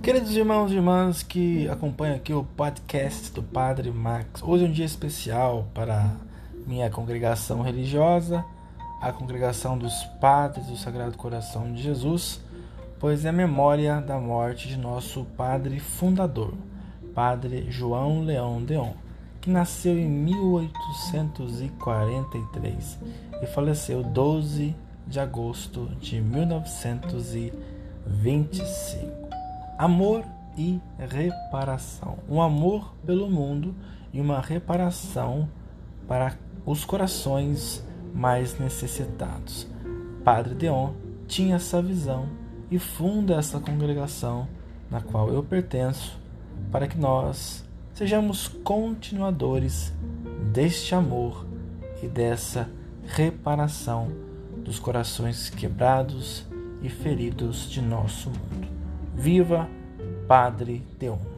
Queridos irmãos e irmãs que acompanham aqui o podcast do Padre Max, hoje é um dia especial para minha congregação religiosa, a congregação dos Padres do Sagrado Coração de Jesus, pois é a memória da morte de nosso Padre fundador, Padre João Leão Deon, que nasceu em 1843 e faleceu 12 de agosto de 1925 amor e reparação. Um amor pelo mundo e uma reparação para os corações mais necessitados. Padre Deon tinha essa visão e funda essa congregação na qual eu pertenço, para que nós sejamos continuadores deste amor e dessa reparação dos corações quebrados e feridos de nosso mundo. Viva Padre Teon!